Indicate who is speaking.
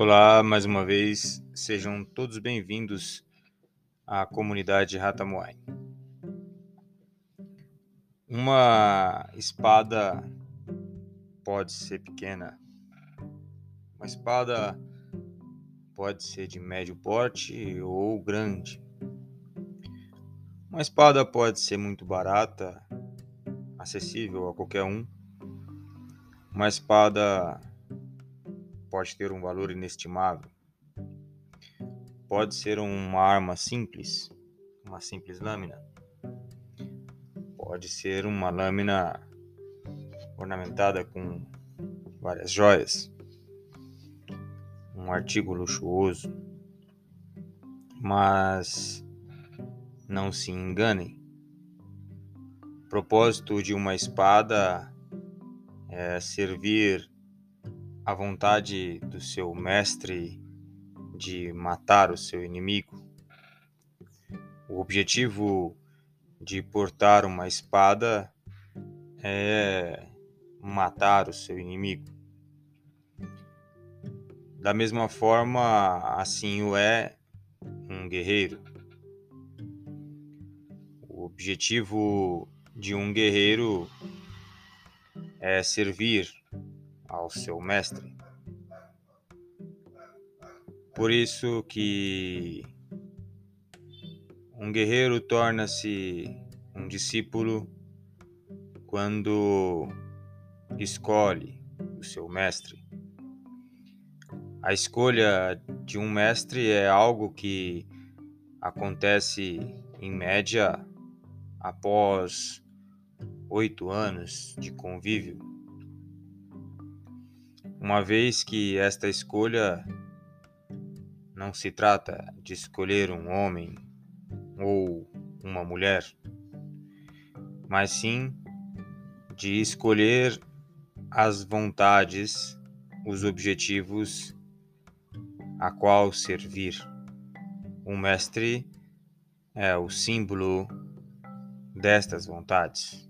Speaker 1: Olá, mais uma vez, sejam todos bem-vindos à comunidade Ratamuai. Uma espada pode ser pequena, uma espada pode ser de médio porte ou grande. Uma espada pode ser muito barata, acessível a qualquer um. Uma espada pode ter um valor inestimável. Pode ser uma arma simples, uma simples lâmina. Pode ser uma lâmina ornamentada com várias joias, um artigo luxuoso. Mas não se enganem. O propósito de uma espada é servir a vontade do seu mestre de matar o seu inimigo. O objetivo de portar uma espada é matar o seu inimigo. Da mesma forma, assim o é um guerreiro. O objetivo de um guerreiro é servir ao seu mestre. Por isso que um guerreiro torna-se um discípulo quando escolhe o seu mestre. A escolha de um mestre é algo que acontece em média após oito anos de convívio uma vez que esta escolha não se trata de escolher um homem ou uma mulher, mas sim de escolher as vontades, os objetivos a qual servir. O mestre é o símbolo destas vontades.